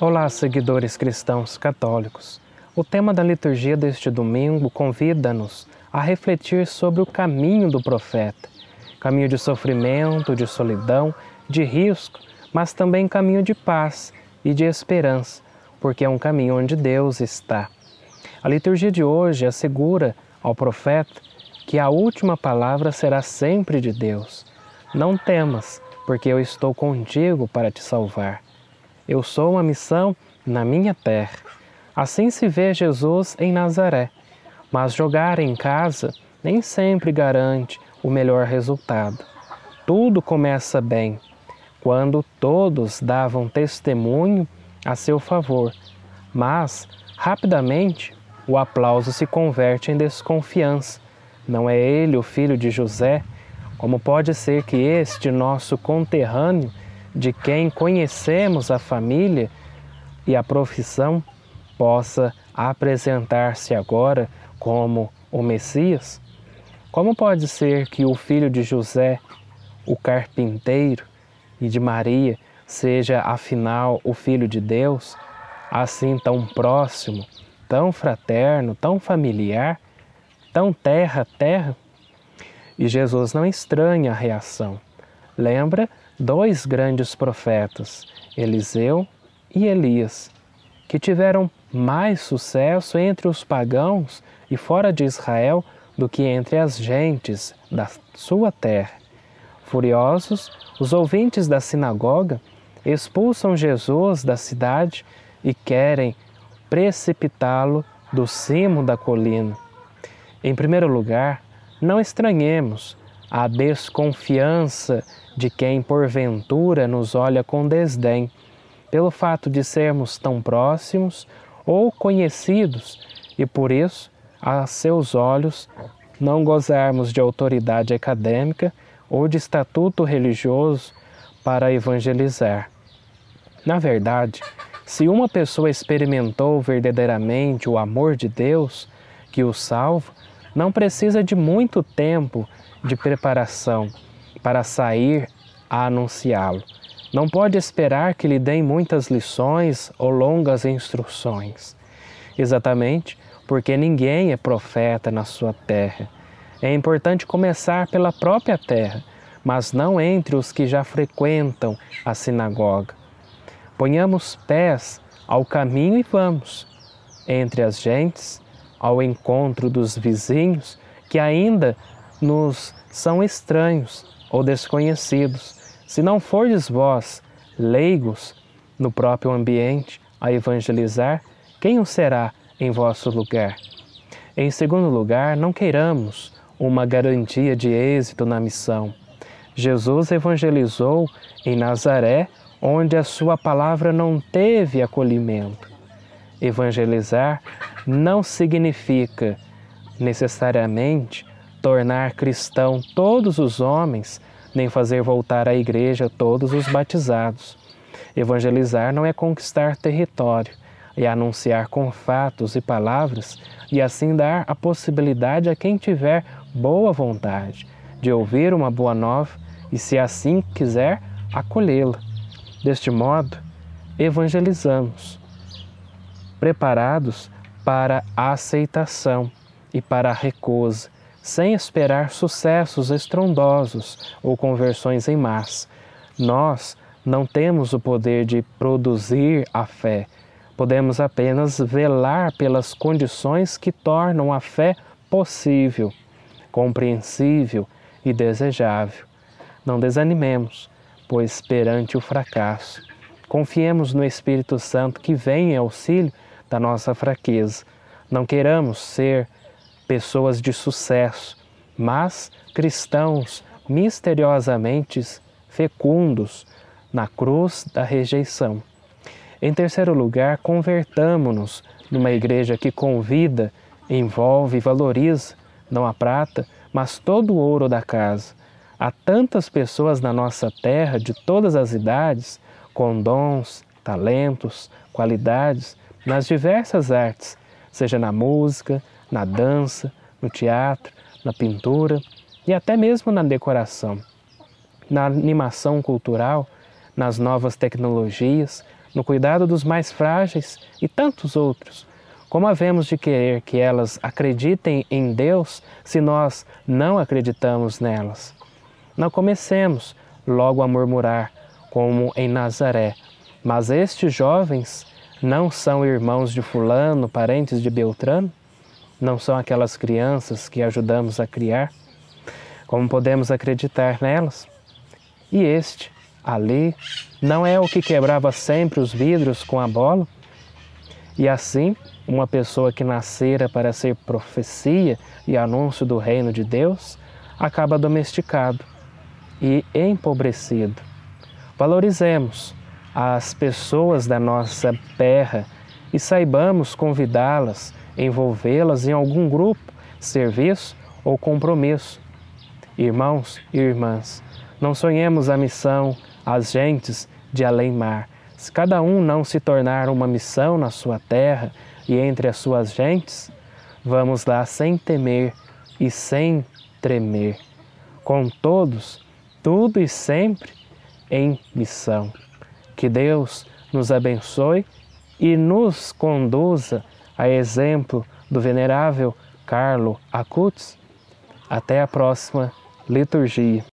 Olá, seguidores cristãos católicos. O tema da liturgia deste domingo convida-nos a refletir sobre o caminho do profeta. Caminho de sofrimento, de solidão, de risco, mas também caminho de paz e de esperança, porque é um caminho onde Deus está. A liturgia de hoje assegura ao profeta que a última palavra será sempre de Deus. Não temas, porque eu estou contigo para te salvar. Eu sou uma missão na minha terra. Assim se vê Jesus em Nazaré. Mas jogar em casa nem sempre garante o melhor resultado. Tudo começa bem quando todos davam testemunho a seu favor, mas rapidamente o aplauso se converte em desconfiança. Não é ele o filho de José? Como pode ser que este nosso conterrâneo de quem conhecemos a família e a profissão possa apresentar-se agora como o Messias? Como pode ser que o filho de José, o carpinteiro, e de Maria seja afinal o filho de Deus, assim tão próximo, tão fraterno, tão familiar, tão terra terra? E Jesus não estranha a reação. Lembra dois grandes profetas, Eliseu e Elias, que tiveram mais sucesso entre os pagãos e fora de Israel do que entre as gentes da sua terra. Furiosos, os ouvintes da sinagoga expulsam Jesus da cidade e querem precipitá-lo do cimo da colina. Em primeiro lugar, não estranhemos a desconfiança de quem porventura nos olha com desdém, pelo fato de sermos tão próximos ou conhecidos e por isso, a seus olhos, não gozarmos de autoridade acadêmica ou de estatuto religioso para evangelizar. Na verdade, se uma pessoa experimentou verdadeiramente o amor de Deus que o salva, não precisa de muito tempo de preparação para sair a anunciá-lo. Não pode esperar que lhe deem muitas lições ou longas instruções. Exatamente porque ninguém é profeta na sua terra. É importante começar pela própria terra, mas não entre os que já frequentam a sinagoga. Ponhamos pés ao caminho e vamos, entre as gentes, ao encontro dos vizinhos que ainda nos são estranhos ou desconhecidos. Se não fordes vós, leigos, no próprio ambiente, a evangelizar, quem o será em vosso lugar? Em segundo lugar, não queiramos uma garantia de êxito na missão. Jesus evangelizou em Nazaré, onde a sua palavra não teve acolhimento. Evangelizar não significa necessariamente tornar cristão todos os homens, nem fazer voltar à igreja todos os batizados. Evangelizar não é conquistar território, é anunciar com fatos e palavras e assim dar a possibilidade a quem tiver boa vontade de ouvir uma boa nova e, se assim quiser, acolhê-la. Deste modo, evangelizamos, preparados para a aceitação e para a recusa sem esperar sucessos estrondosos ou conversões em massa. Nós não temos o poder de produzir a fé, podemos apenas velar pelas condições que tornam a fé possível, compreensível e desejável. Não desanimemos, pois perante o fracasso, confiemos no Espírito Santo que vem em auxílio da nossa fraqueza. Não queiramos ser pessoas de sucesso, mas cristãos misteriosamente fecundos na cruz da rejeição. Em terceiro lugar, convertamo-nos numa igreja que convida, envolve e valoriza não a prata, mas todo o ouro da casa, Há tantas pessoas na nossa terra de todas as idades, com dons, talentos, qualidades nas diversas artes, seja na música, na dança, no teatro, na pintura e até mesmo na decoração, na animação cultural, nas novas tecnologias, no cuidado dos mais frágeis e tantos outros. Como havemos de querer que elas acreditem em Deus se nós não acreditamos nelas? Não comecemos logo a murmurar, como em Nazaré, mas estes jovens não são irmãos de Fulano, parentes de Beltrano? Não são aquelas crianças que ajudamos a criar? Como podemos acreditar nelas? E este, ali, não é o que quebrava sempre os vidros com a bola? E assim, uma pessoa que nascera para ser profecia e anúncio do reino de Deus, acaba domesticado e empobrecido. Valorizemos as pessoas da nossa terra e saibamos convidá-las, envolvê-las em algum grupo, serviço ou compromisso. Irmãos e irmãs, não sonhemos a missão às gentes de além-mar. Se cada um não se tornar uma missão na sua terra e entre as suas gentes, vamos lá sem temer e sem tremer, com todos, tudo e sempre em missão. Que Deus nos abençoe e nos conduza a exemplo do venerável Carlo Acutis. Até a próxima liturgia.